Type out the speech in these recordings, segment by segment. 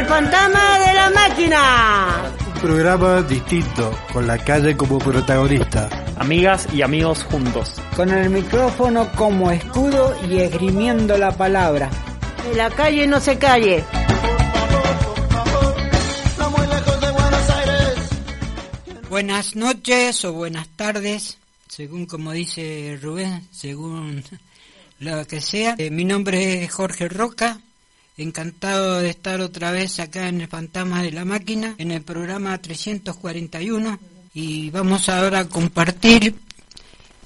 El fantasma de la máquina. Un programa distinto, con la calle como protagonista. Amigas y amigos juntos. Con el micrófono como escudo y esgrimiendo la palabra. En la calle no se calle. Buenas noches o buenas tardes, según como dice Rubén, según lo que sea. Eh, mi nombre es Jorge Roca, encantado de estar otra vez acá en el Fantasma de la Máquina, en el programa 341, y vamos ahora a compartir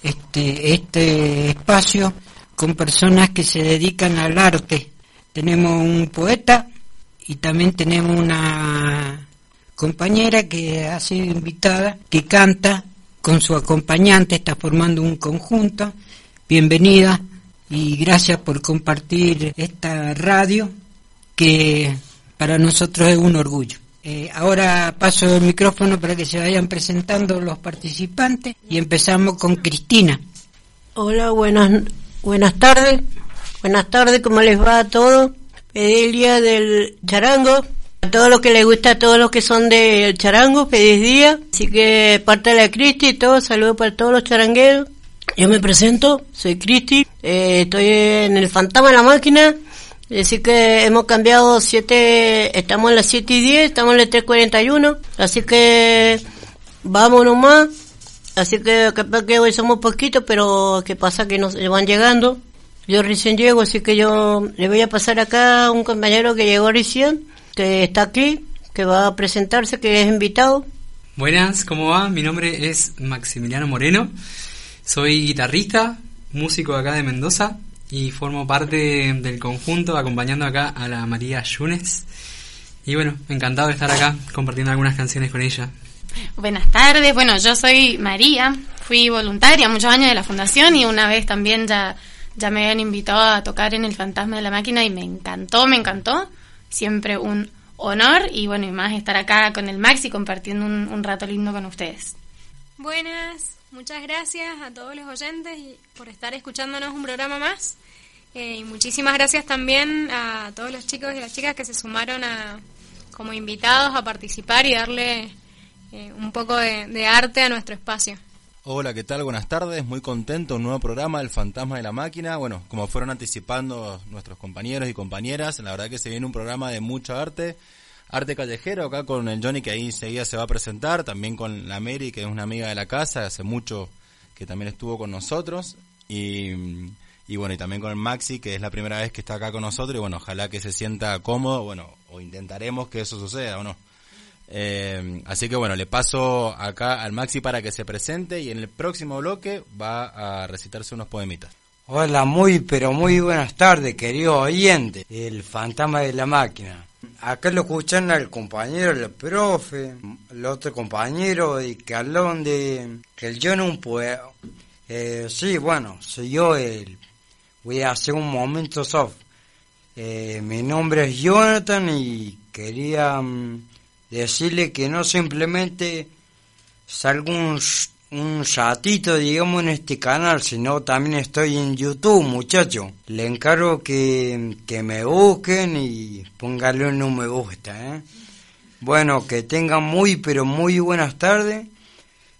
este, este espacio con personas que se dedican al arte. Tenemos un poeta y también tenemos una compañera que ha sido invitada, que canta con su acompañante, está formando un conjunto. Bienvenida y gracias por compartir esta radio que para nosotros es un orgullo. Eh, ahora paso el micrófono para que se vayan presentando los participantes y empezamos con Cristina. Hola, buenas, buenas tardes. Buenas tardes, ¿cómo les va a todos? el día del charango. A todos los que les gusta, a todos los que son del charango, feliz día. Así que parte de la Cristi y todo, saludos para todos los charangueros. Yo me presento, soy Cristi, eh, estoy en el Fantasma de la Máquina. Así que hemos cambiado siete, estamos en las 7 y 10, estamos en el 3.41. Así que vamos nomás. Así que capaz que hoy somos poquitos, pero que pasa que nos van llegando. Yo recién llego, así que yo le voy a pasar acá a un compañero que llegó recién, que está aquí, que va a presentarse, que es invitado. Buenas, ¿cómo va? Mi nombre es Maximiliano Moreno, soy guitarrista, músico acá de Mendoza y formo parte del conjunto acompañando acá a la María Yunes. Y bueno, encantado de estar acá compartiendo algunas canciones con ella. Buenas tardes, bueno, yo soy María, fui voluntaria muchos años de la fundación y una vez también ya ya me habían invitado a tocar en el Fantasma de la Máquina y me encantó, me encantó. Siempre un honor y bueno, y más estar acá con el Maxi compartiendo un, rato lindo con ustedes. Buenas, muchas gracias a todos los oyentes por estar escuchándonos un programa más. Eh, y muchísimas gracias también a todos los chicos y las chicas que se sumaron a, como invitados a participar y darle eh, un poco de arte a nuestro espacio. Hola, ¿qué tal? Buenas tardes, muy contento, un nuevo programa, El Fantasma de la Máquina. Bueno, como fueron anticipando nuestros compañeros y compañeras, la verdad que se viene un programa de mucho arte, arte callejero, acá con el Johnny que ahí enseguida se va a presentar, también con la Mary, que es una amiga de la casa, hace mucho que también estuvo con nosotros, y, y bueno, y también con el Maxi, que es la primera vez que está acá con nosotros, y bueno, ojalá que se sienta cómodo, bueno, o intentaremos que eso suceda, ¿o no? Eh, así que bueno, le paso acá al Maxi para que se presente y en el próximo bloque va a recitarse unos poemitas. Hola, muy pero muy buenas tardes, querido oyente, el fantasma de la máquina. Acá lo escuchan al compañero, el profe, el otro compañero y que de que yo no poema. Eh, sí, bueno, soy yo el. Voy a hacer un momento soft. Eh, mi nombre es Jonathan y quería mm, decirle que no simplemente salgo un, un ratito, digamos, en este canal, sino también estoy en YouTube, muchacho. Le encargo que, que me busquen y pónganle un no me gusta, ¿eh? Bueno, que tengan muy, pero muy buenas tardes.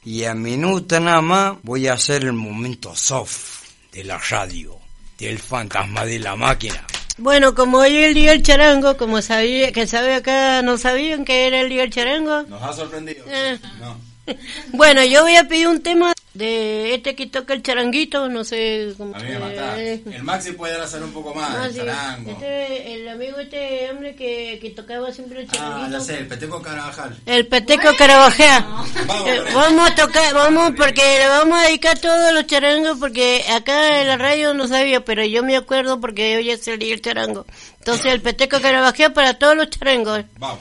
Y a minuto nada más voy a hacer el momento soft de la radio, del fantasma de la máquina. Bueno, como hoy es el día del charango, como sabía, que sabe acá, no sabían que era el día del charango. Nos ha sorprendido. Eh. No. Bueno, yo voy a pedir un tema de este que toca el charanguito, no sé cómo A mí me mata. El Maxi puede hacer un poco más, ah, el charango. Este, el amigo este hombre que, que tocaba siempre el charanguito. Ah, ya sé, el Peteco Carabajal. El Peteco Carabajal. Vamos, eh, vamos a tocar, vamos, porque le vamos a dedicar todos los charangos, porque acá en la radio no sabía, pero yo me acuerdo porque hoy es el día del charango. Entonces el Peteco Carabajal para todos los charangos. Vamos.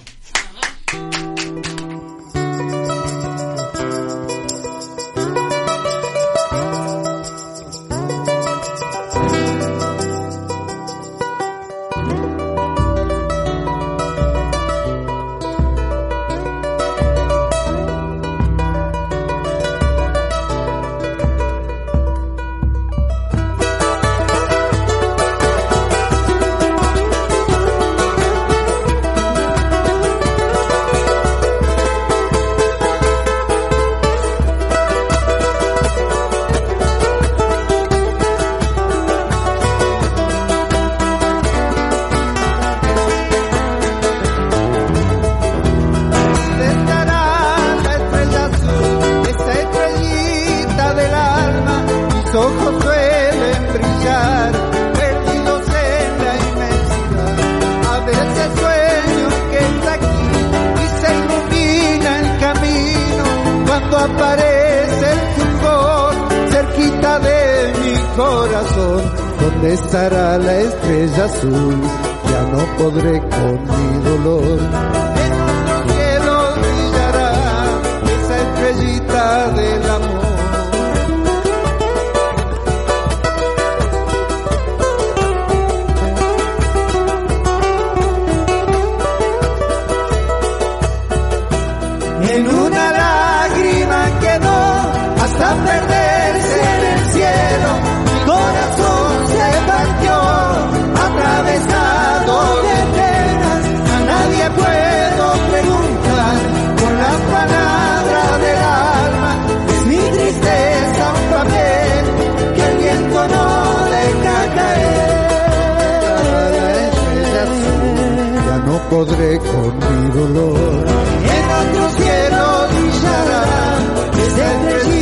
Podré con mi dolor. En otro cielo brillará esa estrellita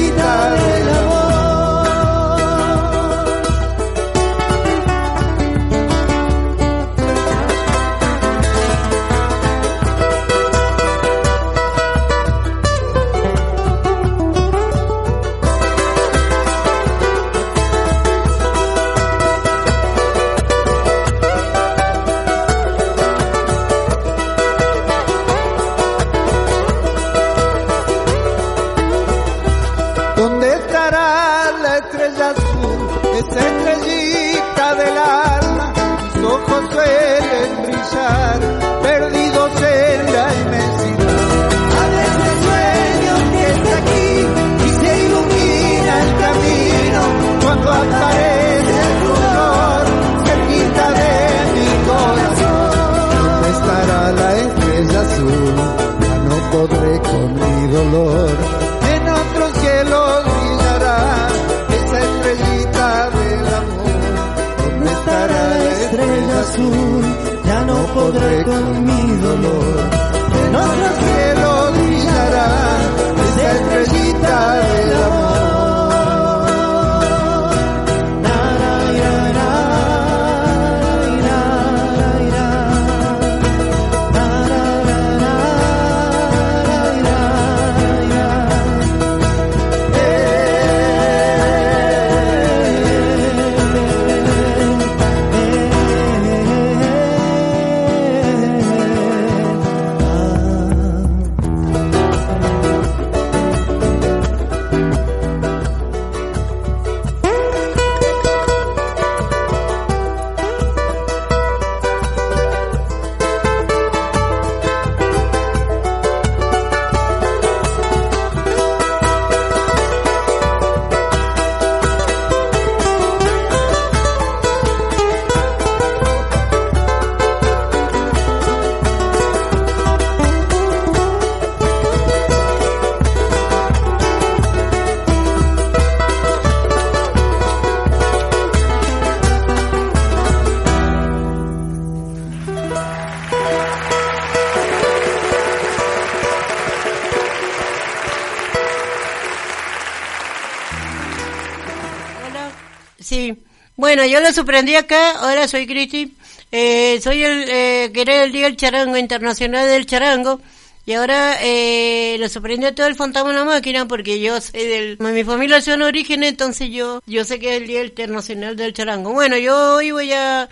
Bueno, yo lo sorprendí acá. Hola, soy Cristi. Eh, soy el eh, que era el Día del Charango Internacional del Charango. Y ahora eh, lo sorprendí a todo el fantasma en la máquina porque yo soy del... Mi familia son origen, entonces yo yo sé que es el Día Internacional del Charango. Bueno, yo hoy voy a...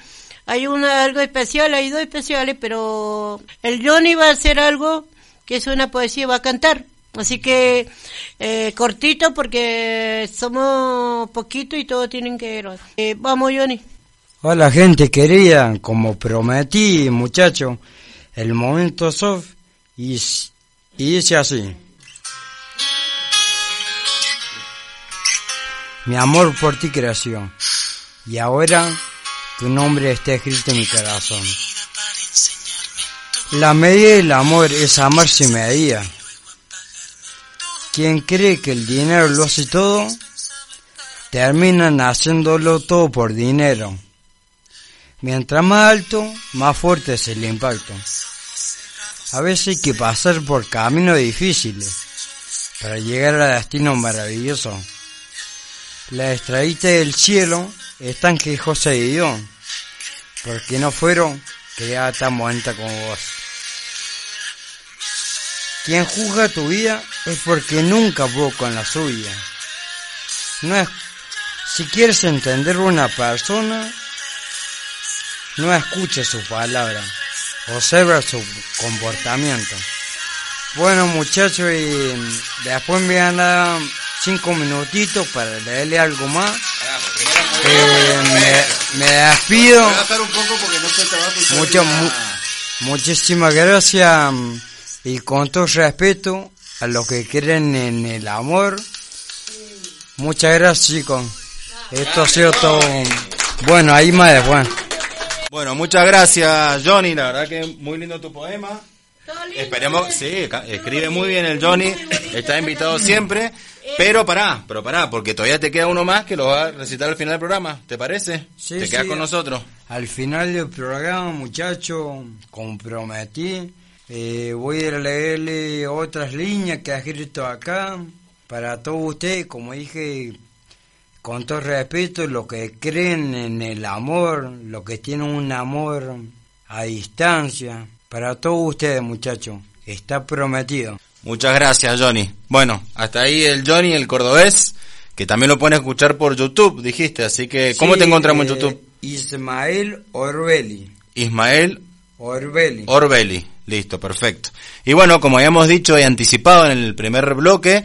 Hay una, algo especial, hay dos especiales, pero el Johnny va a hacer algo que es una poesía, va a cantar. Así que eh, cortito porque somos poquito y todos tienen que ver. Eh, vamos, Johnny. Hola gente querida, como prometí muchacho, el momento soft y, y dice así. Mi amor por ti creció y ahora tu nombre está escrito en mi corazón. La medida del amor es amar sin medida. Quien cree que el dinero lo hace todo, terminan haciéndolo todo por dinero. Mientras más alto, más fuerte es el impacto. A veces hay que pasar por caminos difíciles para llegar a destinos maravillosos. Las estrellitas del cielo están quejosas de Dios, porque no fueron creadas tan bonitas como vos. Quien juzga tu vida es porque nunca pudo con la suya. No es Si quieres entender una persona, no escuches su palabra, observa su comportamiento. Bueno muchachos, y después me van a dar cinco minutitos para leerle algo más. Eh, me, me despido. Mucho, mu- muchísimas gracias mm, y con todo respeto a los que creen en el amor. Muchas gracias chicos. Esto ha sido todo. Bueno, ahí más después. Bueno, muchas gracias, Johnny. La verdad que muy lindo tu poema. Esperemos, sí, ca- escribe muy bien el Johnny. Está invitado siempre. Pero pará, pero pará, porque todavía te queda uno más que lo va a recitar al final del programa. ¿Te parece? Sí, te sí. quedas con nosotros. Al final del programa, muchachos, comprometí. Eh, voy a leerle otras líneas que ha escrito acá para todos ustedes, como dije, con todo respeto, los que creen en el amor, los que tienen un amor a distancia, para todos ustedes, muchachos, está prometido. Muchas gracias, Johnny. Bueno, hasta ahí el Johnny, el cordobés, que también lo pueden escuchar por YouTube, dijiste. Así que, ¿cómo Sí, te encontramos en eh, YouTube? Ismael Orbeli. Ismael Orbeli. Orbeli. Listo, perfecto. Y bueno, como habíamos dicho y anticipado en el primer bloque,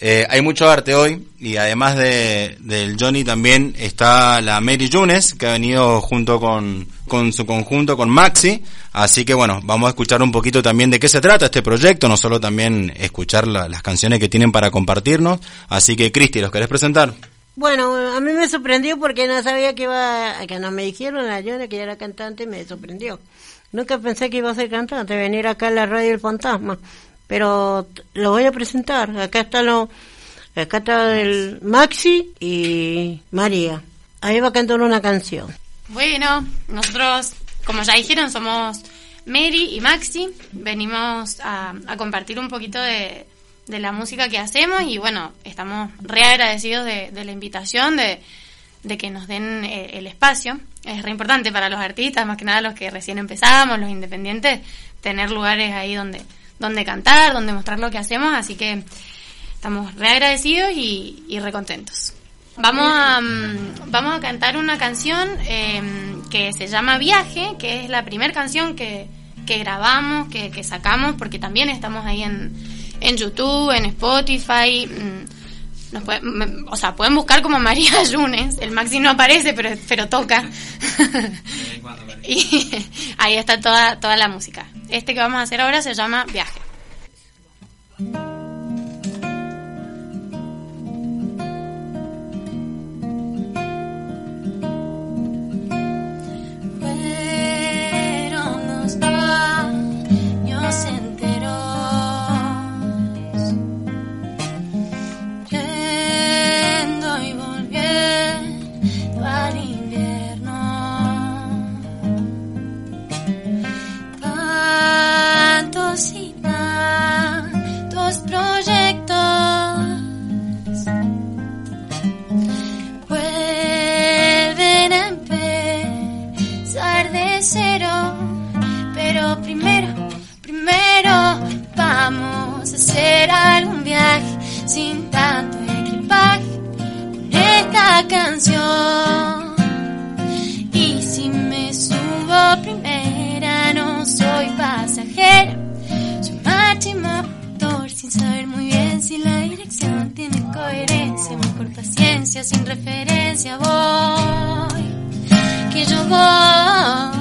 eh, hay mucho arte hoy y además de, del Johnny también está la Mary Yunes que ha venido junto con, con su conjunto con Maxi. Así que bueno, vamos a escuchar un poquito también de qué se trata este proyecto, no solo también escuchar la- las canciones que tienen para compartirnos. Así que Cristi, ¿los querés presentar? Bueno, a mí me sorprendió porque no sabía que iba, que no me dijeron a Yona que era cantante, me sorprendió. Nunca pensé que iba a ser cantante, venir acá a la radio El Fantasma, pero lo voy a presentar. Acá está lo, acá está el Maxi y María. Ahí va a cantar una canción. Bueno, nosotros, como ya dijeron, somos Mary y Maxi. Venimos a, compartir un poquito de, de la música que hacemos y bueno, estamos re agradecidos de, de la invitación, de, de que nos den eh, el espacio. Es re importante para los artistas, más que nada los que recién empezamos, los independientes, tener lugares ahí donde, donde cantar, donde mostrar lo que hacemos, así que estamos re agradecidos y, y re contentos. Vamos a, mm, vamos a cantar una canción eh, que se llama Viaje, que es la primera canción que, que grabamos, que, que sacamos, porque también estamos ahí en, en YouTube, en Spotify. mm, Nos puede- o sea, pueden buscar como María Yunes. El Maxi no aparece, pero, pero toca. y ahí está toda, toda la música. Este que vamos a hacer ahora se llama Viaje. Canción. Y si me subo primera no soy pasajera. Soy y motor sin saber muy bien si la dirección tiene coherencia. Mejor paciencia sin referencia voy. Que yo voy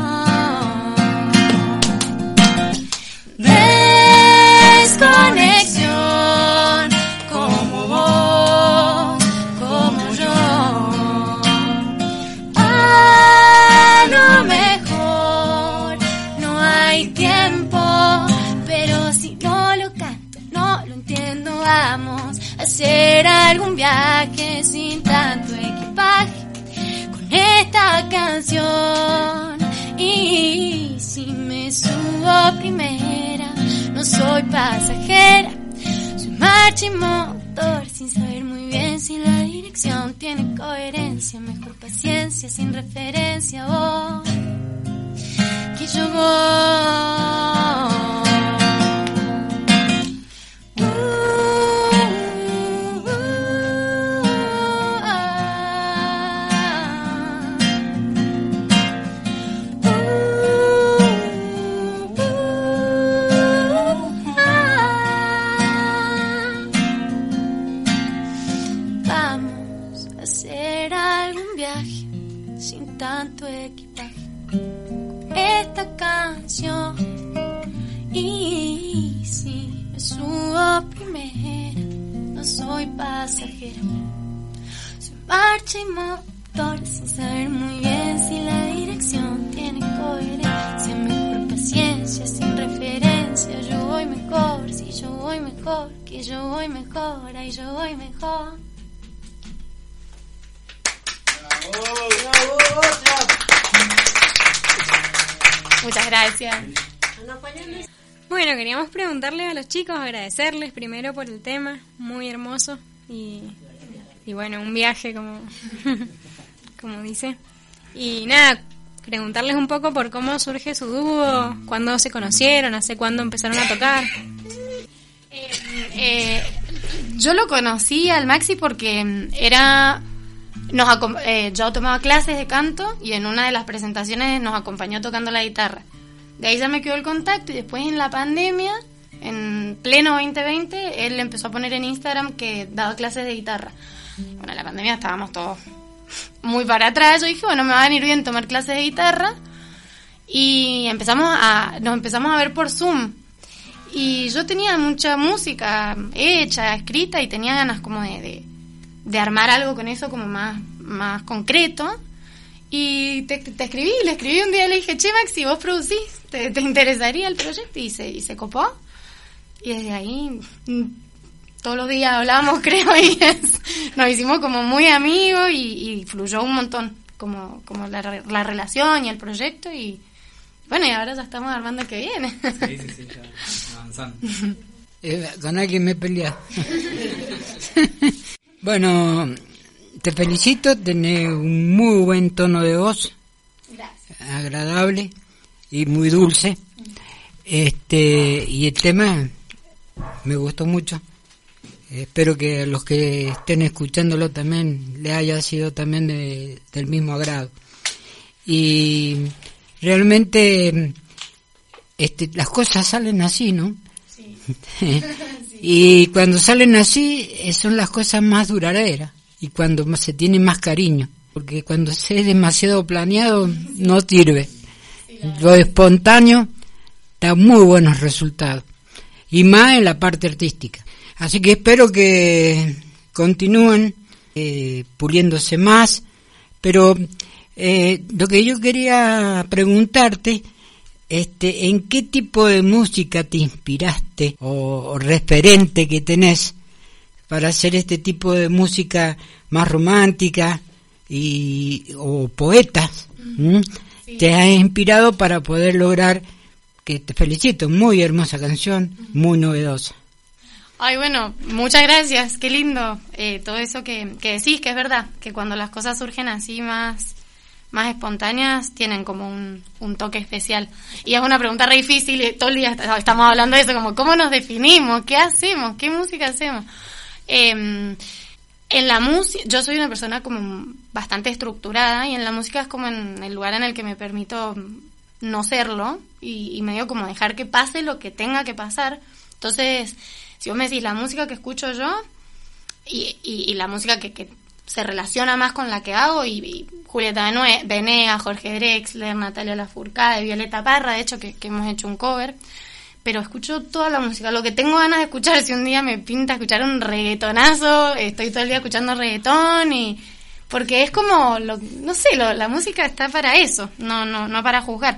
soy marcha y motor sin saber muy bien si la dirección tiene coherencia. Mejor paciencia sin referencia, voy que yo. Y motor sin saber muy bien si la dirección tiene coherencia. Mejor paciencia sin referencia. Yo voy mejor, si yo voy mejor, que yo voy mejor, ay yo voy mejor. Muchas gracias. Bueno, queríamos preguntarle a los chicos, agradecerles primero por el tema, muy hermoso y, y bueno, un viaje como, como dice. Y nada, preguntarles un poco por cómo surge su dúo, cuándo se conocieron, hace cuándo empezaron a tocar. Eh, yo lo conocí al Maxi porque mm, era nos eh, yo tomaba clases de canto y en una de las presentaciones nos acompañó tocando la guitarra. De ahí ya me quedó el contacto y después en la pandemia, en pleno 2020, él empezó a poner en Instagram que daba clases de guitarra. Bueno, en la pandemia estábamos todos muy para atrás. Yo dije, bueno, me va a venir bien tomar clases de guitarra. Y empezamos a, nos empezamos a ver por Zoom. Y yo tenía mucha música hecha, escrita, y tenía ganas como de, de, armar algo con eso como más, más concreto. Y te, te escribí, le escribí un día, le dije, che Maxi, vos producís, ¿te, te interesaría el proyecto? Y se, y se copó. Y desde ahí todos los días hablamos, creo, y es- nos hicimos como muy amigos y, y fluyó un montón, como, como la, re- la relación y el proyecto. Y bueno, y ahora ya estamos armando el que viene. Sí, sí, sí, ya avanzando. Eh, con alguien me he peleado. bueno, te felicito, tenés un muy buen tono de voz, agradable y muy dulce. Este, y el tema me gustó mucho. Espero que a los que estén escuchándolo también le haya sido también de- del mismo agrado. Y realmente este, las cosas salen así, ¿no? y cuando salen así eh, son las cosas más duraderas y cuando se tiene más cariño, porque cuando se es demasiado planeado no sirve. Lo espontáneo da muy buenos resultados y más en la parte artística. Así que espero que continúen eh, puliéndose más, pero eh, lo que yo quería preguntarte este, ¿en qué tipo de música te inspiraste o, o referente que tenés para hacer este tipo de música más romántica y o poetas? ¿m? Te has inspirado para poder lograr que te felicito, muy hermosa canción, muy novedosa. Ay, bueno, muchas gracias, qué lindo eh, todo eso que, que decís, que es verdad, que cuando las cosas surgen así más, más espontáneas, tienen como un, un toque especial. Y es una pregunta re difícil, y todo el día est- estamos hablando de eso, como cómo nos definimos, qué hacemos, qué música hacemos. Eh, en la música, yo soy una persona como bastante estructurada y en la música es como en el lugar en el que me permito no serlo y, y medio como dejar que pase lo que tenga que pasar. Entonces, si vos me decís la música que escucho yo y, la música que, que se relaciona más con la que hago, y, y Julieta Benea, Jorge Drexler, Natalia Lafourcade, Violeta Parra, de hecho, que, que hemos hecho un cover, pero escucho toda la música. Lo que tengo ganas de escuchar, si un día me pinta escuchar un reggaetonazo, estoy todo el día escuchando reggaetón y... Porque es como, lo, no sé, lo- la música está para eso, no, no, no para juzgar.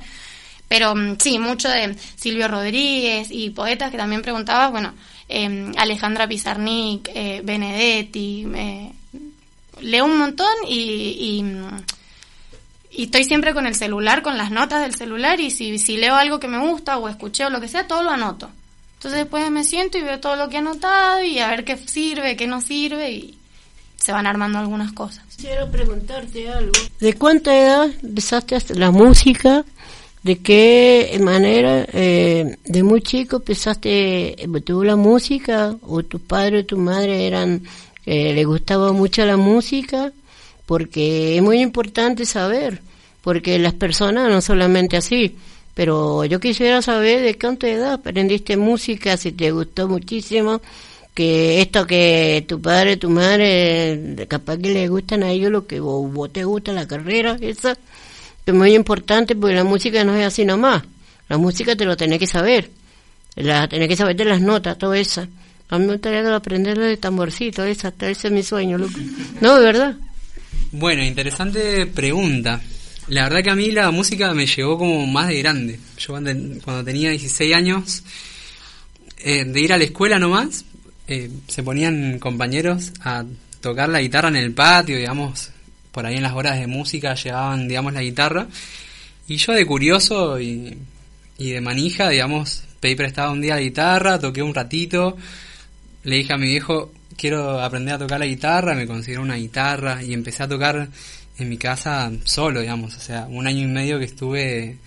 Pero mm, sí, mucho de Silvio Rodríguez y poetas que también preguntabas, bueno, eh, Alejandra Pizarnik, eh, Benedetti, eh, leo un montón y, y, mm, y estoy siempre con el celular, con las notas del celular y si, si leo algo que me gusta o escuché o lo que sea, todo lo anoto. Entonces después me siento y veo todo lo que he anotado y a ver qué sirve, qué no sirve y se van armando algunas cosas. Quiero preguntarte algo. ¿De cuánta edad empezaste la música? ¿De qué manera eh, de muy chico empezaste, eh, tuvo la música o tu padre o tu madre eran, eh, le gustaba mucho la música? Porque es muy importante saber, porque las personas no solamente así, pero yo quisiera saber de cuánta edad aprendiste música, si te gustó muchísimo, que esto que tu padre, tu madre, capaz que les gustan a ellos lo que vos, vos te gusta, la carrera, esa, que es muy importante porque la música no es así nomás. La música te lo tenés que saber, la tenés que saber de las notas, todo eso. A mí me gustaría aprenderlo de tamborcito, esa, ese es mi sueño, loco. No, de verdad. Bueno, interesante pregunta. La verdad que a mí la música me llegó como más de grande. Yo cuando, cuando tenía 16 años, eh, de ir a la escuela nomás, eh, se ponían compañeros a tocar la guitarra en el patio, digamos, por ahí en las horas de música llevaban, digamos, la guitarra. Y yo de curioso y, y de manija, digamos, pedí prestado un día la guitarra, toqué un ratito, le dije a mi viejo, quiero aprender a tocar la guitarra, me consiguieron una guitarra y empecé a tocar en mi casa solo, digamos, o sea, un año y medio que estuve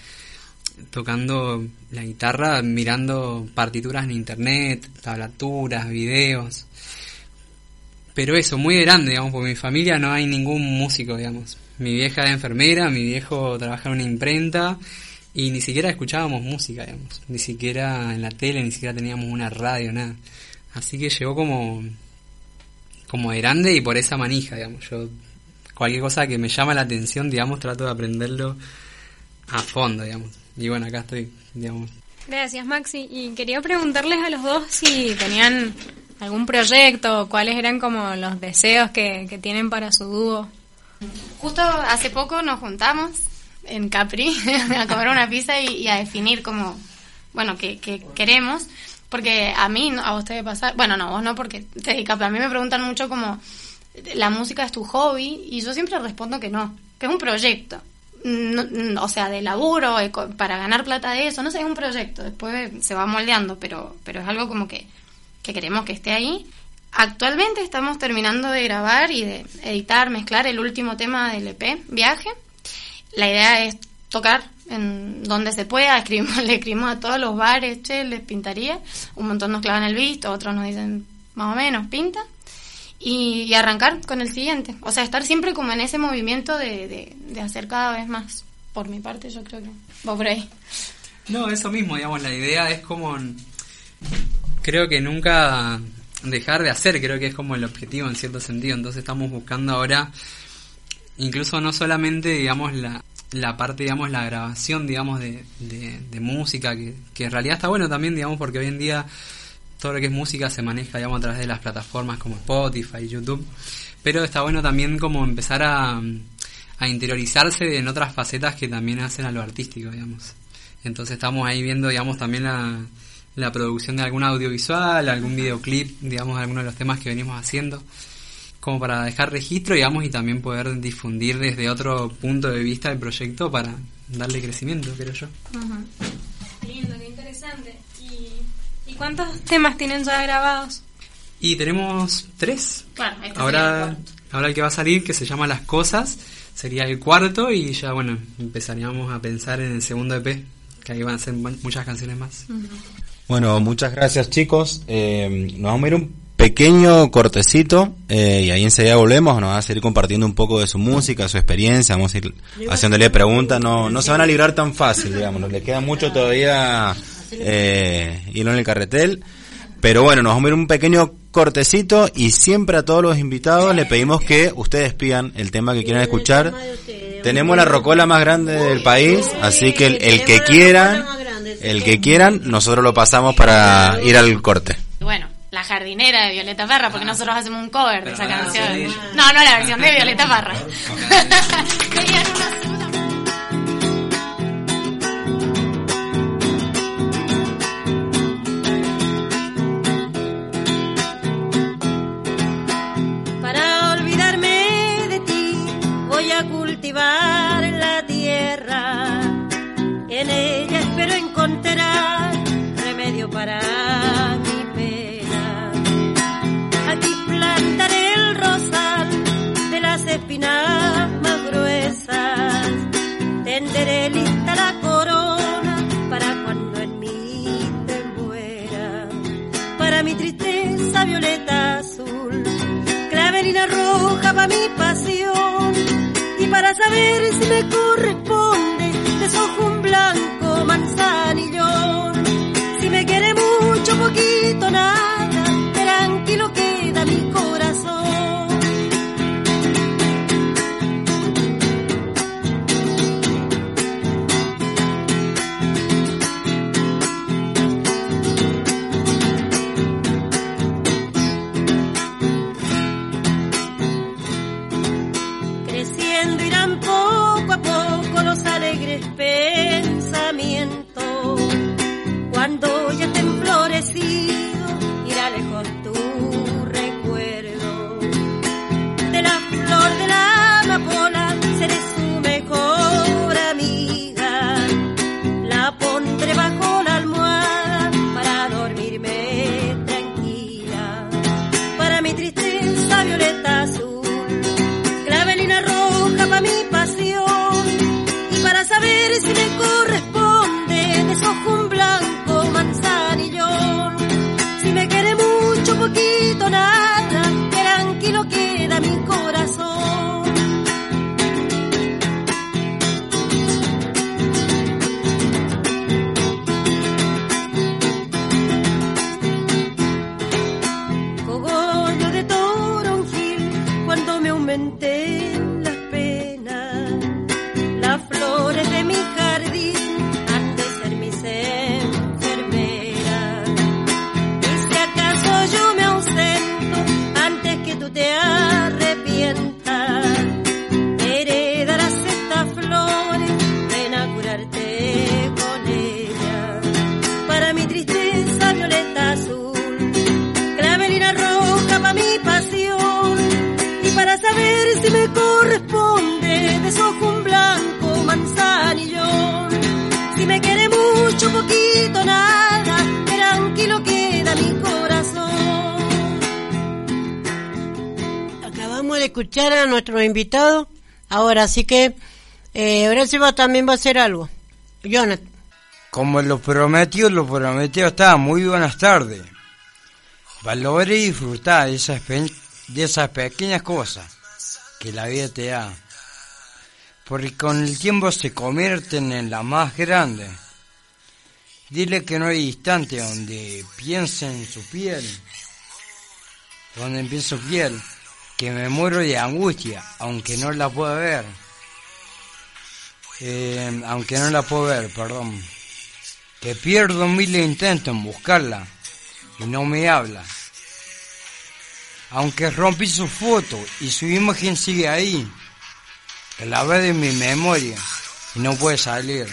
tocando la guitarra, mirando partituras en internet, tablaturas, videos. Pero eso, muy grande, digamos, porque mi familia no hay ningún músico, digamos. Mi vieja es enfermera, mi viejo trabaja en una imprenta y ni siquiera escuchábamos música, digamos. Ni siquiera en la tele, ni siquiera teníamos una radio, nada. Así que llegó como, como de grande y por esa manija, digamos. Yo, cualquier cosa que me llama la atención, digamos, trato de aprenderlo a fondo, digamos. Y bueno, acá estoy, digamos. Gracias, Maxi. Y quería preguntarles a los dos si tenían algún proyecto, cuáles eran como los deseos que, que tienen para su dúo. Justo hace poco nos juntamos en Capri a comer una pizza y, a definir como, bueno, qué que queremos. Porque a mí, a vos te pasar, bueno, no, vos no porque te dedicas, a mí me preguntan mucho como, ¿la música es tu hobby? Y yo siempre respondo que no, que es un proyecto. O sea, de laburo, para ganar plata de eso, no sé, es un proyecto, después se va moldeando, pero, pero es algo como que, que queremos que esté ahí. Actualmente estamos terminando de grabar y de editar, mezclar el último tema del EP, Viaje. La idea es tocar en donde se pueda, escribimos, le escribimos a todos los bares, che, les pintaría. Un montón nos clavan el visto, otros nos dicen más o menos, pinta. Y, arrancar con el siguiente. O sea, estar siempre como en ese movimiento de, de, hacer cada vez más. Por mi parte, yo creo que por ahí. No, eso mismo, digamos, la idea es como... Creo que nunca dejar de hacer, creo que es como el objetivo en cierto sentido. Entonces estamos buscando ahora, incluso no solamente, digamos, la, la parte, digamos, la grabación, digamos, de, de, de música, que, que en realidad está bueno también, digamos, porque hoy en día todo lo que es música se maneja, digamos, a través de las plataformas como Spotify, YouTube. Pero está bueno también como empezar a, a interiorizarse en otras facetas que también hacen a lo artístico, digamos. Entonces estamos ahí viendo, digamos, también la, la producción de algún audiovisual, algún videoclip, digamos, de algunos de los temas que venimos haciendo, como para dejar registro, digamos, y también poder difundir desde otro punto de vista el proyecto para darle crecimiento, creo yo. Qué lindo, qué interesante. ¿Y, ¿Y cuántos temas tienen ya grabados? Y tenemos tres. Claro, este el Ahora, ahora el que va a salir, que se llama Las Cosas, sería el cuarto y ya, bueno, empezaríamos a pensar en el segundo EP, que ahí van a ser mu- muchas canciones más. Bueno, muchas gracias chicos. Eh, nos vamos a ir un pequeño cortecito eh, y ahí enseguida volvemos. Nos va a seguir compartiendo un poco de su música, su experiencia. Vamos a ir haciéndole preguntas. No, no se van a librar tan fácil, digamos. nos Les queda mucho todavía eh, hilo en el carretel. Pero bueno, nos vamos a ir un pequeño cortecito y siempre a todos los invitados le pedimos que ustedes pidan el tema que quieran escuchar. Tenemos la rocola más grande del país, así que el, el que quieran, el que quieran, nosotros lo pasamos para ir al corte. Y bueno, La jardinera de Violeta Parra, porque nosotros hacemos un cover de esa canción. No, no la versión de Violeta Parra. Sola- Para olvidarme de ti voy a cultivar espinas más gruesas. Tenderé lista la corona para cuando en mí te muera. Para mi tristeza violeta azul clavelina roja para mi pasión y para saber si me corresponde desojo un blanco manzanillón si me quiere mucho poquito nada escuchar a nuestro invitado ahora, así que eh, Horacio también va a hacer algo. Jonathan. Como lo prometió, lo prometió está. Muy buenas tardes. Valore y disfrutar de esas, de esas pequeñas cosas que la vida te da. Porque con el tiempo se convierten en las más grandes. Dile que no hay instante donde piense en su piel, donde pienso su piel, que me muero de angustia, aunque no la pueda ver. Eh, aunque no la puedo ver, perdón. Que pierdo mil intentos en buscarla y no me habla. Aunque rompí su foto y su imagen sigue ahí, que la ve de mi memoria y no puede salir.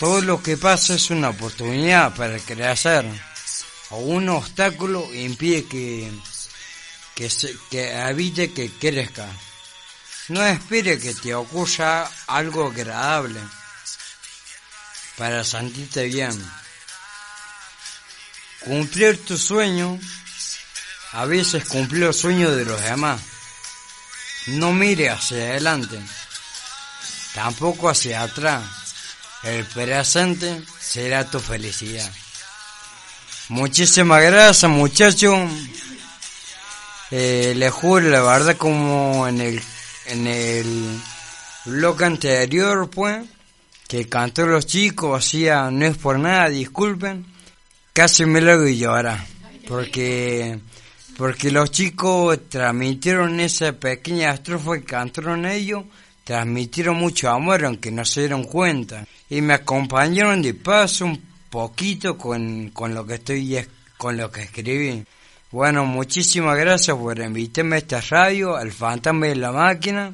Todo lo que pasa es una oportunidad para crecer o un obstáculo impide que, que, se- que evite que crezca. No espere que te ocurra algo agradable para sentirte bien. Cumplir tu sueño, a veces cumplir los sueños de los demás. No mire hacia adelante, tampoco hacia atrás. El presente será tu felicidad. Muchísimas gracias muchachos. Eh, juro la verdad como en el en el blog anterior pues que cantó los chicos hacía no es por nada disculpen casi me lo hago llorar porque porque los chicos transmitieron esa pequeña estrofa que cantaron ellos transmitieron mucho amor aunque no se dieron cuenta. Y me acompañaron de paso un poquito con, con lo que estoy es- con lo que escribí bueno, muchísimas gracias por invitarme a esta radio, al Fantasma de la Máquina.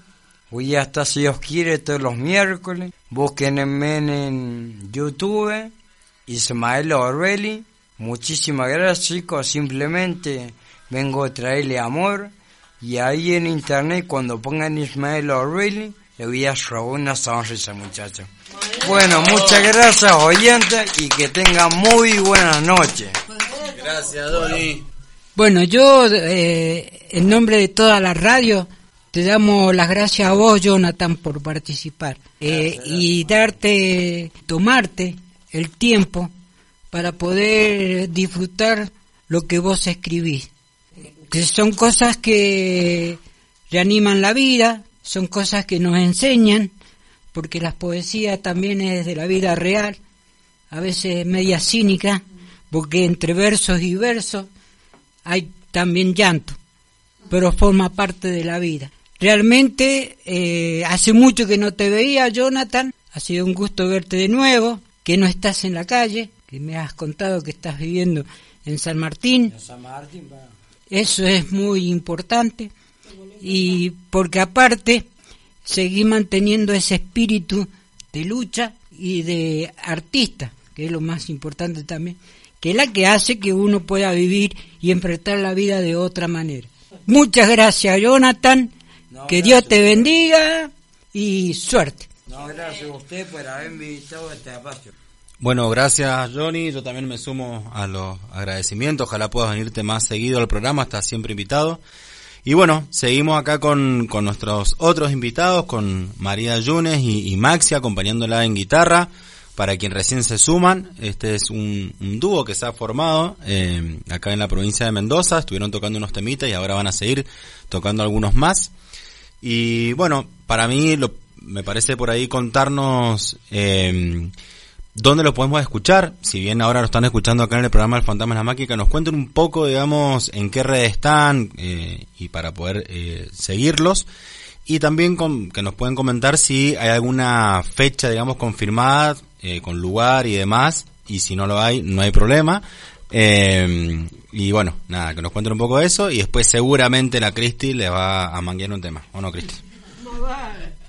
Hoy ya está, si Dios quiere, todos los miércoles. Búsquenme en YouTube, Ismael Orwelli. Muchísimas gracias, chicos. Simplemente vengo a traerle amor. Y ahí en internet, cuando pongan Ismael Orwelli, le voy a robar una sonrisa, muchachos. Bueno, muchas gracias, oyentes, y que tengan muy buenas noches. Gracias, Doni. Bueno, yo, eh, en nombre de toda la radio, te damos las gracias a vos, Jonathan, por participar eh, y darte, tomarte el tiempo para poder disfrutar lo que vos escribís. Que son cosas que reaniman la vida, son cosas que nos enseñan, porque las poesías también es de la vida real, a veces media cínica, porque entre versos y versos hay también llanto, pero forma parte de la vida. Realmente eh, hace mucho que no te veía, Jonathan, ha sido un gusto verte de nuevo, que no estás en la calle, que me has contado que estás viviendo en San Martín. Eso es muy importante y porque aparte seguí manteniendo ese espíritu de lucha y de artista, que es lo más importante también, que es la que hace que uno pueda vivir y enfrentar la vida de otra manera. Muchas gracias, Jonathan. que Dios te bendiga y suerte. No, gracias a usted por haberme invitado a este espacio. Bueno, gracias Johnny, yo también me sumo a los agradecimientos, ojalá puedas venirte más seguido al programa, estás siempre invitado. Y bueno, seguimos acá con, con nuestros otros invitados, con María Yunes y, y Maxi acompañándola en guitarra. Para quien recién se suman, este es un, un dúo que se ha formado eh, acá en la provincia de Mendoza, estuvieron tocando unos temitas y ahora van a seguir tocando algunos más. Y bueno, para mí lo, me parece por ahí contarnos eh, dónde lo podemos escuchar. Si bien ahora lo están escuchando acá en el programa El Fantasma de la Máquina, nos cuenten un poco, digamos, en qué redes están eh, y para poder eh, seguirlos. Y también con, que nos pueden comentar si hay alguna fecha, digamos, confirmada, eh, con lugar y demás. Y si no lo hay, no hay problema. Eh, y bueno, nada, que nos cuenten un poco de eso. Y después seguramente la Cristi le va a manguear un tema. ¿O no, Cristi?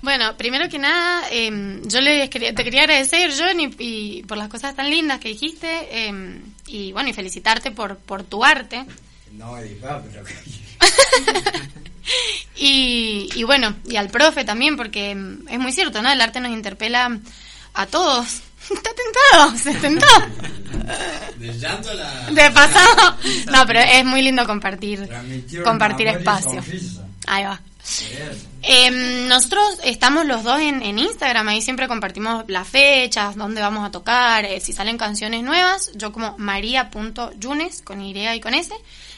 Bueno, primero que nada, eh, yo les quería, te quería agradecer, John, y, y por las cosas tan lindas que dijiste, eh, y bueno, y felicitarte por, por tu arte. No, Edipa, pero... Y, y bueno, y al profe también, porque es muy cierto, ¿no? El arte nos interpela a todos. Está tentado, se tentó. De llanto a la... De pasado. No, pero es muy lindo compartir, compartir espacio. Ahí va. Em, nosotros estamos los dos en, en Instagram, ahí siempre compartimos las fechas, dónde vamos a tocar, eh, si salen canciones nuevas. Yo como maría.yunes, con Y y con S.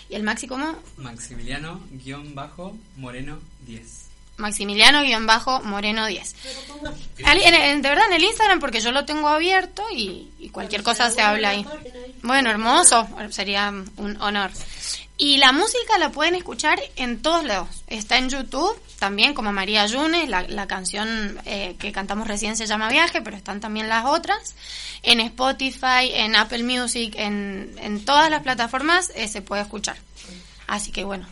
Y el Maxi como Maximiliano guion bajo Moreno 10. Maximiliano-Moreno 10. Ali- en- en- de verdad en el Instagram porque yo lo tengo abierto y, y cualquier cosa se habla ahí. Bueno, hermoso, sería un honor. Y la música la pueden escuchar en todos lados. Está en YouTube también como María Yunes, la, la canción eh, que cantamos recién se llama Viaje, pero están también las otras. En Spotify, en Apple Music, en, en todas las plataformas eh, se puede escuchar. Así que bueno,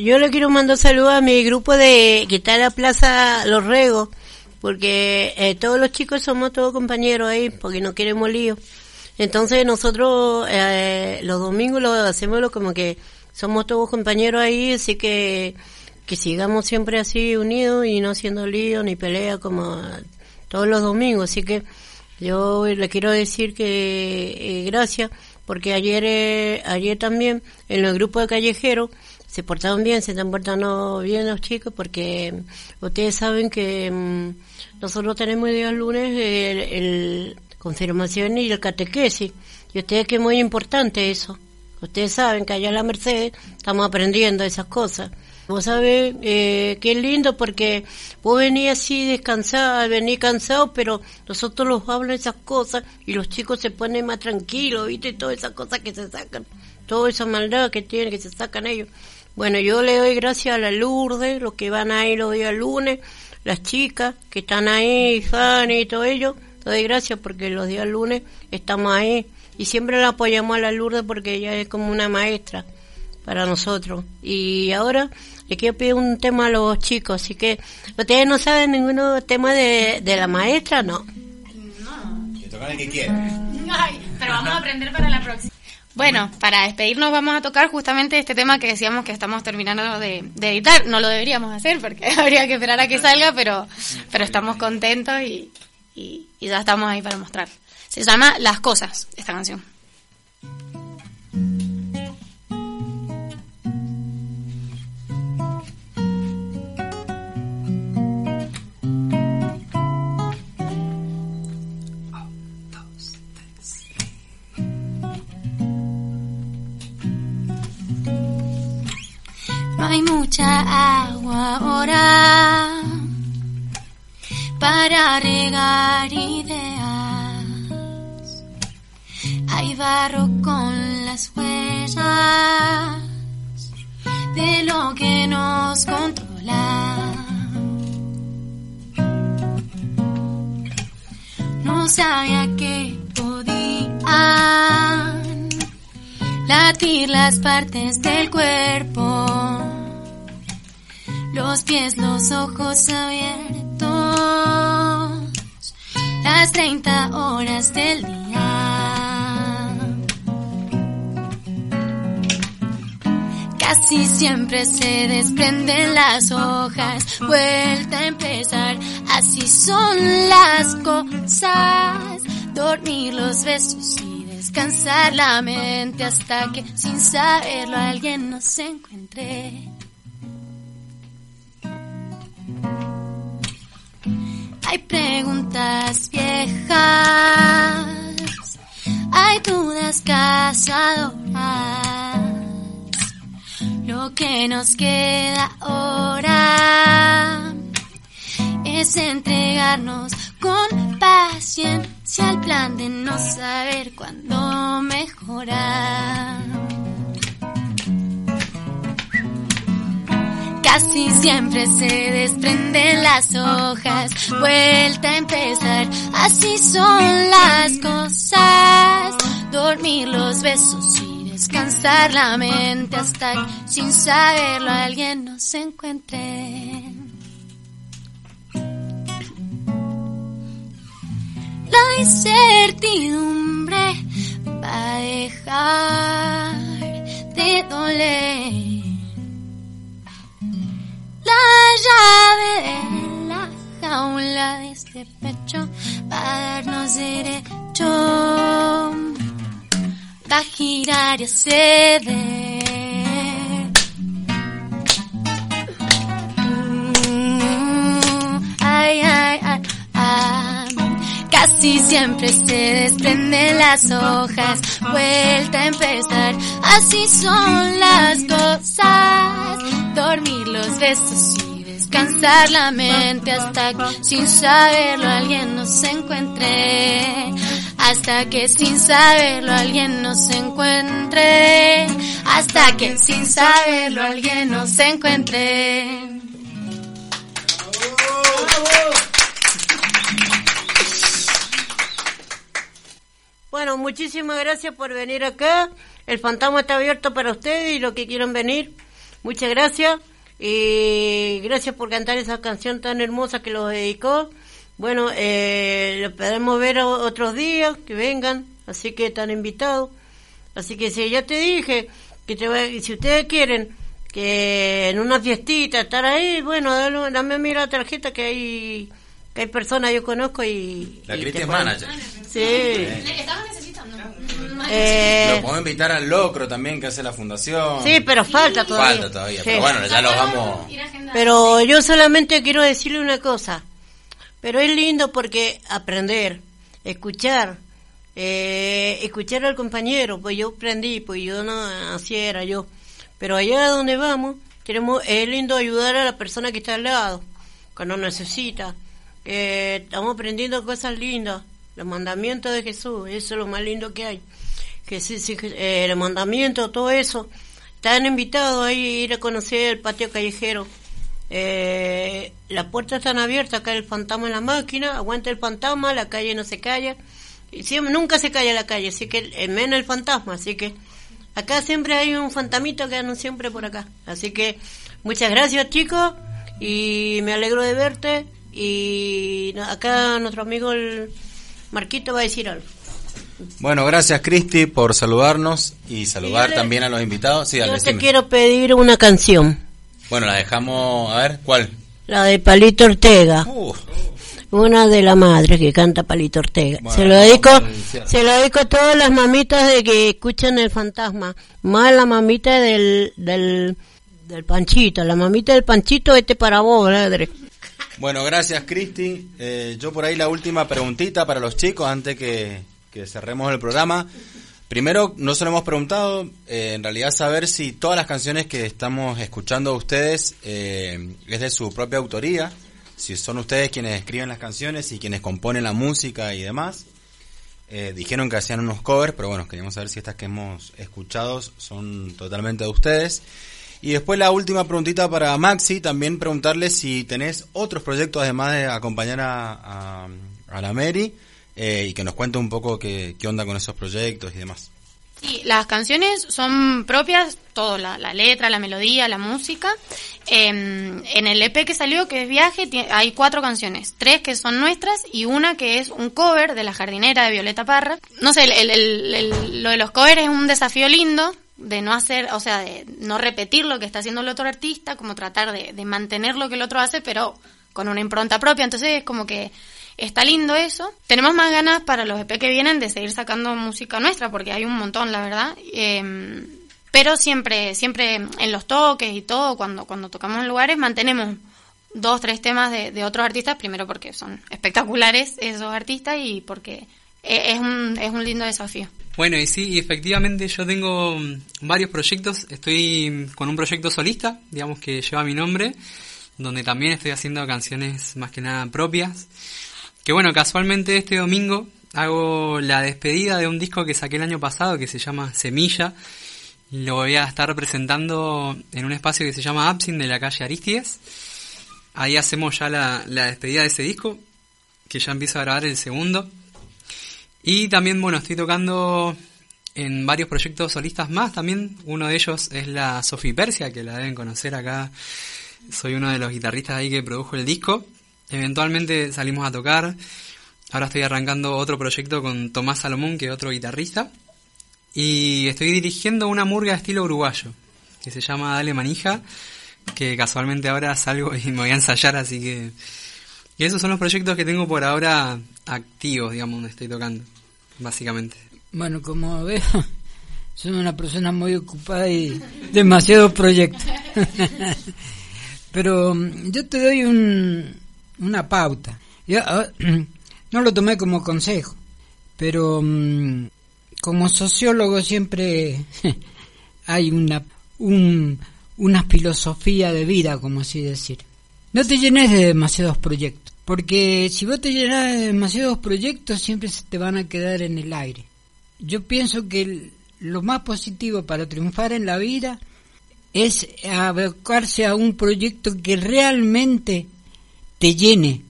Yo le quiero mandar saludos a mi grupo de que está en la Plaza Los Regos, porque eh, todos los chicos somos todos compañeros ahí, porque no queremos lío. Entonces nosotros eh, los domingos lo hacemos como que somos todos compañeros ahí, así que que sigamos siempre así unidos y no haciendo lío ni pelea como todos los domingos. Así que yo le quiero decir que eh, gracias, porque ayer eh, ayer también en el grupo de callejeros se portaron bien, se están portando bien los chicos, porque mm, ustedes saben que mm, nosotros tenemos el día lunes el, confirmación y el catequesis, y ustedes que es muy importante eso. Ustedes saben que allá en la Mercedes estamos aprendiendo esas cosas. Vos sabés eh, qué lindo porque vos venís así descansado, venís cansado, pero nosotros los hablan esas cosas y los chicos se ponen más tranquilos, ¿viste? Todas esas cosas que se sacan, toda esa maldad que tienen, que se sacan ellos. Bueno, yo le doy gracias a la Lourdes, los que van ahí los días lunes, las chicas que están ahí, Fanny y todo ello, le doy gracias porque los días lunes estamos ahí y siempre la apoyamos a la Lourdes porque ella es como una maestra para nosotros. Y ahora le quiero pedir un tema a los chicos, así que ustedes no saben ninguno tema de, de la maestra, no. Que el que pero vamos a aprender para la próxima. Bueno, para despedirnos vamos a tocar justamente este tema que decíamos que estamos terminando de, de editar. No lo deberíamos hacer porque habría que esperar a que salga, pero, pero estamos contentos y, y, y ya estamos ahí para mostrar. Se llama Las Cosas, esta canción. Mucha agua ahora para regar ideas. Hay barro con las huellas de lo que nos controla. No sabía que podían latir las partes del cuerpo, los pies, los ojos abiertos, las 30 horas del día. Casi siempre se desprenden las hojas, vuelta a empezar, así son las cosas, dormir los besos y descansar la mente hasta que sin saberlo alguien nos encuentre. Hay preguntas viejas, hay dudas cazadoras. Lo que nos queda ahora es entregarnos con paciencia al plan de no saber cuándo mejorar. Casi siempre se desprenden las hojas, vuelta a empezar, así son las cosas. Dormir los besos y descansar la mente hasta que sin saberlo alguien nos encuentre. La incertidumbre va a dejar de este pecho va a darnos derecho girar y ceder. Mm, Ay, ay, ay. Casi siempre se desprenden las hojas, vuelta a empezar, así son las cosas. Dormir los besos descansar la mente hasta que sin saberlo alguien nos encuentre. Hasta que sin saberlo alguien nos encuentre. Hasta que sin saberlo alguien nos encuentre. Bueno, muchísimas gracias por venir acá. El fantasma está abierto para ustedes y los que quieran venir. Muchas gracias. Y gracias por cantar esa canción tan hermosa que los dedicó. Bueno, eh, lo podemos ver otros días, que vengan. Así que están invitados. Así que si ya te dije que te voy- si ustedes quieren que en una fiestita estar ahí, bueno, dale- dame a mí la tarjeta que hay que hay personas yo conozco y La y Cristi te es pueden- manager. Sí. Estamos necesitando. Eh, Lo podemos invitar al Locro también, que hace la fundación. Sí, pero falta todavía. Falta todavía, Sí. pero bueno, ya los vamos... Pero yo solamente quiero decirle una cosa. Pero es lindo porque aprender, escuchar, eh, escuchar al compañero, pues yo aprendí, pues yo no así era yo. Pero allá donde vamos, queremos, es lindo ayudar a la persona que está al lado, que no necesita. Eh, estamos aprendiendo cosas lindas, los mandamientos de Jesús, eso es lo más lindo que hay. Que sí, sí, eh, el mandamiento, todo eso. Están invitados a ir a conocer el patio callejero. Eh, las puertas están abiertas, acá el fantasma en la máquina, aguanta el fantasma, la calle no se calla. Y siempre, nunca se calla la calle, así que el menos el fantasma, así que acá siempre hay un fantamito que anda siempre por acá. Así que muchas gracias chicos y me alegro de verte y acá nuestro amigo el Marquito va a decir algo. Bueno, gracias Cristi por saludarnos y saludar Y yo le- también a los invitados. Sí, Yo te quiero pedir una canción, Bueno, la dejamos, a ver, ¿cuál? la de Palito Ortega. Uh, Una de la madre que canta Palito Ortega. Bueno, se lo dedico, se lo dedico a todas las mamitas de que escuchan el fantasma. Más la mamita del, del, del panchito. La mamita del panchito, este para vos, ladre. Bueno, gracias Cristi. Eh, yo por ahí la última preguntita para los chicos antes que, que cerremos el programa. Primero, no se lo hemos preguntado, eh, en realidad saber si todas las canciones que estamos escuchando a ustedes eh, es de su propia autoría, si son ustedes quienes escriben las canciones y quienes componen la música y demás. Eh, dijeron que hacían unos covers, pero bueno, queríamos saber si estas que hemos escuchado son totalmente de ustedes. Y después la última preguntita para Maxi, también preguntarle si tenés otros proyectos además de acompañar a, a la Mary eh, y que nos cuente un poco qué, qué onda con esos proyectos y demás. Sí, las canciones son propias, todo, la, la letra, la melodía, la música. Eh, en el EP que salió, que es Viaje, hay cuatro canciones, tres que son nuestras y una que es un cover de La jardinera de Violeta Parra. No sé, el- el- lo de los covers es un desafío lindo de no hacer, o sea, de no repetir lo que está haciendo el otro artista, como tratar de, de mantener lo que el otro hace, pero con una impronta propia. Entonces es como que está lindo eso. Tenemos más ganas para los EP que vienen de seguir sacando música nuestra, porque hay un montón, la verdad. Eh, pero siempre, siempre en los toques y todo, cuando, cuando tocamos en lugares, mantenemos dos, tres temas de, de otros artistas, primero porque son espectaculares esos artistas y porque e- es un, es un lindo desafío. Bueno, y sí, efectivamente yo tengo mm, varios proyectos. Estoy mm, con un proyecto solista, digamos que lleva mi nombre, donde también estoy haciendo canciones más que nada propias. Que bueno, casualmente este domingo hago la despedida de un disco que saqué el año pasado que se llama Semilla. Lo voy a estar presentando en un espacio que se llama Absin de la calle Aristides. Ahí hacemos ya la, la despedida de ese disco, que ya empiezo a grabar el segundo. Y también, bueno, estoy tocando en varios proyectos solistas más también. Uno de ellos es la Sofi Persia, que la deben conocer acá. Soy uno de los guitarristas ahí que produjo el disco. Eventualmente salimos a tocar. Ahora estoy arrancando otro proyecto con Tomás Salomón, que es otro guitarrista. Y estoy dirigiendo una murga de estilo uruguayo, que se llama Dale Manija, que casualmente ahora salgo y me voy a ensayar, así que... Y esos son los proyectos que tengo por ahora activos, digamos, donde estoy tocando, básicamente. Bueno, como veo, soy una persona muy ocupada y demasiados proyectos. Pero mm, yo te doy un, una pauta. Yo, ah, no lo tomé como consejo, pero mm, como sociólogo siempre hay una, un, filosofía de vida, como así decir. No te llenes de demasiados proyectos, porque si vos te llenas de demasiados proyectos siempre se te van a quedar en el aire. Yo pienso que lo más positivo para triunfar en la vida es abocarse a un proyecto que realmente te llene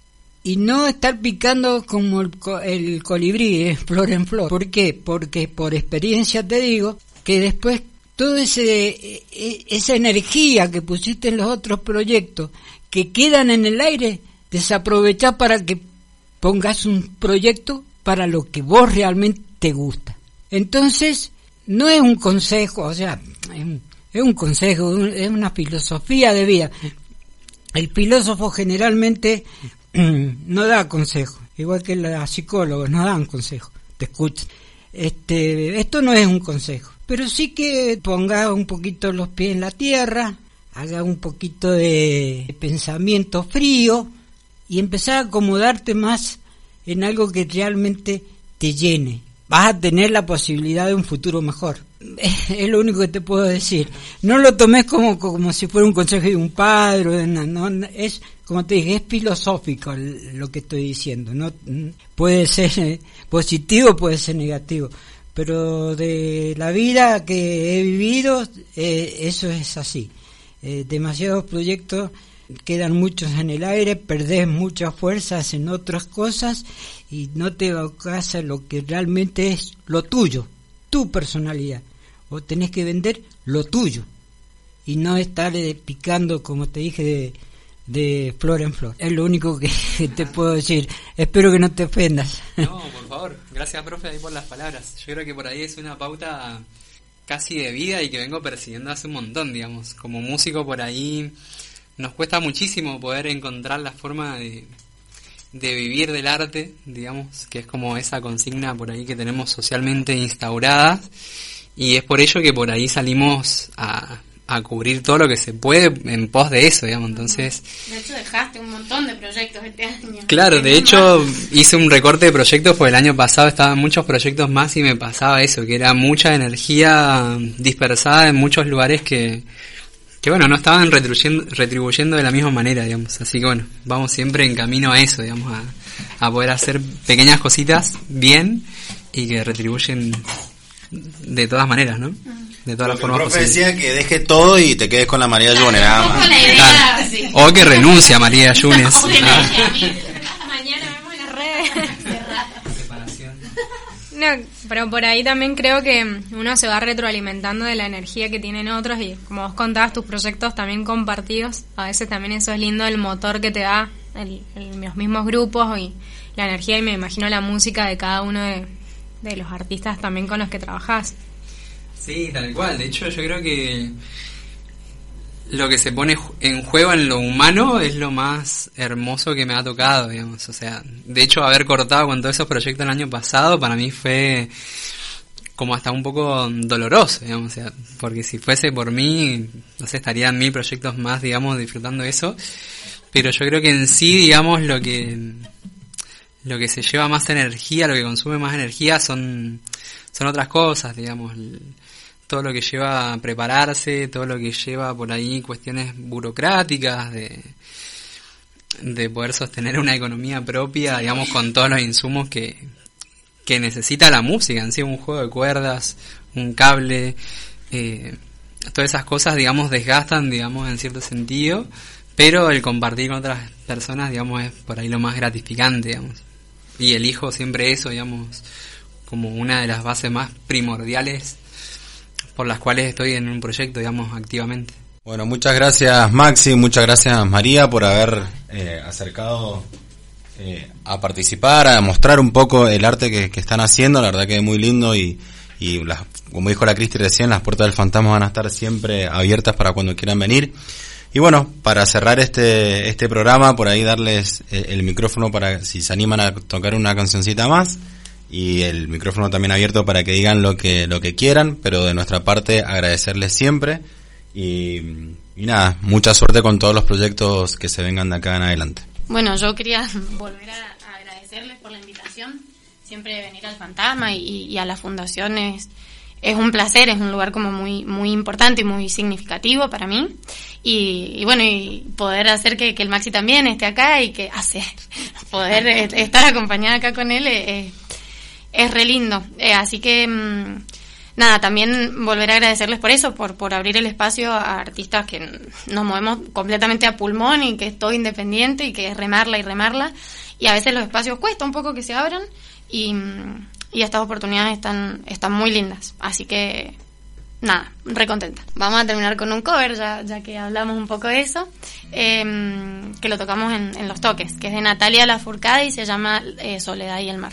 y no estar picando como el, el colibrí, eh, flor en flor. ¿Por qué? Porque por experiencia te digo que después toda e- e- esa energía que pusiste en los otros proyectos que quedan en el aire, desaprovechar para que pongas un proyecto para lo que vos realmente te gusta. Entonces, no es un consejo, o sea, es un, es consejo, es una filosofía de vida. El filósofo generalmente no da consejos, igual que los psicólogos no dan consejos, te escuchan. Este, esto no es un consejo, pero sí que ponga un poquito los pies en la tierra, haga un poquito de pensamiento frío y empezar a acomodarte más en algo que realmente te llene. Vas a tener la posibilidad de un futuro mejor. Es lo único que te puedo decir. No lo tomes como, como si fuera un consejo de un padre. no, es, como te dije, es filosófico lo que estoy diciendo. No mm, puede ser eh, positivo, puede ser negativo. Pero de la vida que he vivido, eh, eso es así. Eh, demasiados proyectos quedan muchos en el aire, perdés muchas fuerzas en otras cosas y no te abocas a lo que realmente es lo tuyo, tu personalidad. O tenés que vender lo tuyo y no estar eh, picando, como te dije, de, de flor en flor. Es lo único que te puedo decir. Espero que no te ofendas. No, por favor. Gracias, profe, ahí por las palabras. Yo creo que por ahí es una pauta casi de vida y que vengo persiguiendo hace un montón, digamos. Como músico por ahí nos cuesta muchísimo poder encontrar la forma de, de vivir del arte, digamos, que es como esa consigna por ahí que tenemos socialmente instaurada. Y es por ello que por ahí salimos a, a cubrir todo lo que se puede en pos de eso, digamos. Entonces, De hecho, dejaste un montón de proyectos este año. Claro, de hecho hice un recorte de proyectos porque el año pasado estaban muchos proyectos más y me pasaba eso, que era mucha energía dispersada en muchos lugares que, que bueno, no estaban retribuyendo, retribuyendo de la misma manera, digamos. Así que bueno, vamos siempre en camino a eso, digamos, a, a poder hacer pequeñas cositas bien y que retribuyen de todas maneras, ¿no? De todas las El formas profe posibles. decía que dejes todo y te quedes con la María June, nada más. la idea, sí. O que renuncia María Yunes. O que Ah. Mañana vemos en las redes. No, pero por ahí también creo que uno se va retroalimentando de la energía que tienen otros y como vos contabas tus proyectos también compartidos, a veces también eso es lindo el motor que te da el, el- los mismos grupos y la energía y me imagino la música de cada uno de, de los artistas también con los que trabajás. Sí, tal cual. De hecho, yo creo que lo que se pone en juego en lo humano es lo más hermoso que me ha tocado, digamos. O sea, de hecho, haber cortado con todos esos proyectos el año pasado para mí fue como hasta un poco doloroso, digamos. O sea, porque si fuese por mí, no sé, estarían mil proyectos más, digamos, disfrutando eso. Pero yo creo que en sí, digamos, lo que lo que se lleva más energía, lo que consume más energía son, son otras cosas, digamos, todo lo que lleva a prepararse, todo lo que lleva por ahí cuestiones burocráticas de, de poder sostener una economía propia, digamos, con todos los insumos que, que necesita la música, en sí, un juego de cuerdas, un cable, eh, todas esas cosas, digamos, desgastan, digamos, en cierto sentido, pero el compartir con otras personas, digamos, es por ahí lo más gratificante, digamos. Y elijo siempre eso, digamos, como una de las bases más primordiales por las cuales estoy en un proyecto, digamos, activamente. Bueno, muchas gracias Maxi, muchas gracias María por haber eh, acercado eh, a participar, a mostrar un poco el arte que, que están haciendo, la verdad que es muy lindo y, y las, como dijo la Cristi recién, las puertas del fantasma van a estar siempre abiertas para cuando quieran venir. Y bueno, para cerrar este, este programa, por ahí darles el, el micrófono para si se animan a tocar una cancioncita más y el micrófono también abierto para que digan lo que, lo que quieran, pero de nuestra parte agradecerles siempre y, y nada, mucha suerte con todos los proyectos que se vengan de acá en adelante. Bueno, yo quería volver a agradecerles por la invitación. Siempre venir al Fantasma y, y a la Fundación es, un placer, es un lugar como muy, muy importante y muy significativo para mí. Y, y bueno, y poder hacer que, que el Maxi también esté acá y que hacer, poder eh, estar acompañada acá con él es, es re lindo. Eh, así que, mm, nada, también volver a agradecerles por eso, por, por abrir el espacio a artistas que nos movemos completamente a pulmón y que es todo independiente y que es remarla y remarla. Y a veces los espacios cuesta un poco que se abran y, mm, y estas oportunidades están, están muy lindas. Así que, nada, recontenta. Vamos a terminar con un cover, ya, ya que hablamos un poco de eso, em, que lo tocamos en, en Los Toques, que es de Natalia Lafourcade y se llama eh, Soledad y el Mar.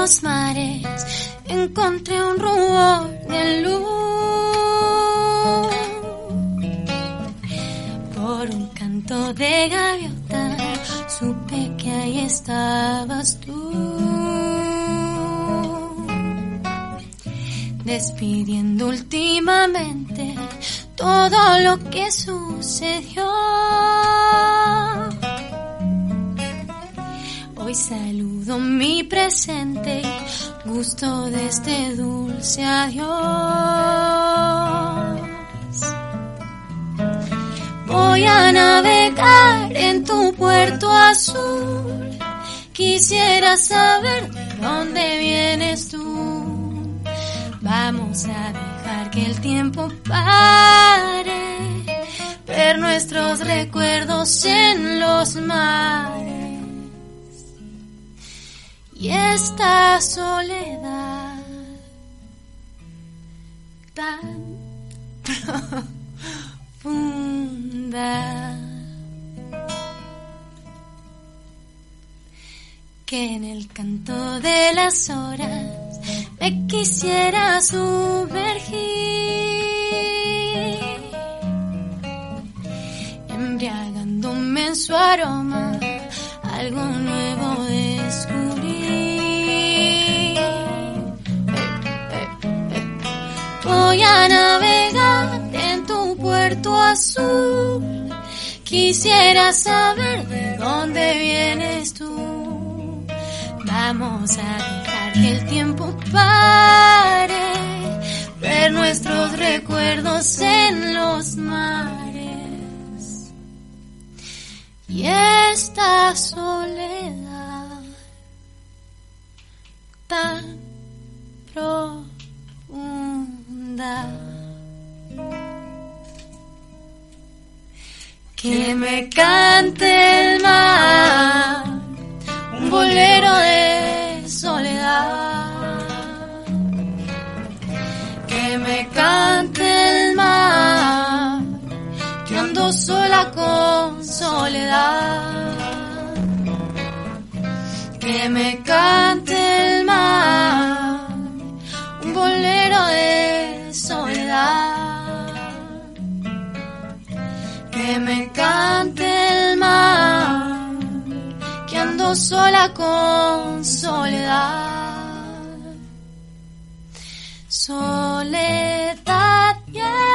Los mares encontré un rubor de luz. Por un canto de gaviota supe que ahí estabas tú. Despidiendo últimamente todo lo que sucedió. Gusto de este dulce adiós. Voy a navegar en tu puerto azul. Quisiera saber de dónde vienes tú. Vamos a dejar que el tiempo pare, ver nuestros recuerdos en los mares y esta soledad tan profunda que en el canto de las horas me quisiera sumergir embriagándome en su aroma algo nuevo descubrí. Azul. Quisiera saber de dónde vienes tú. Vamos a dejar que el tiempo pare, ver nuestros recuerdos en los mares y esta soledad tan profunda que me cante el mar un bolero de soledad que me cante el mar que ando sola con soledad. Que me cante el mar, un bolero de soledad. Que me cante el mar, que ando sola con soledad. Soledad, yeah.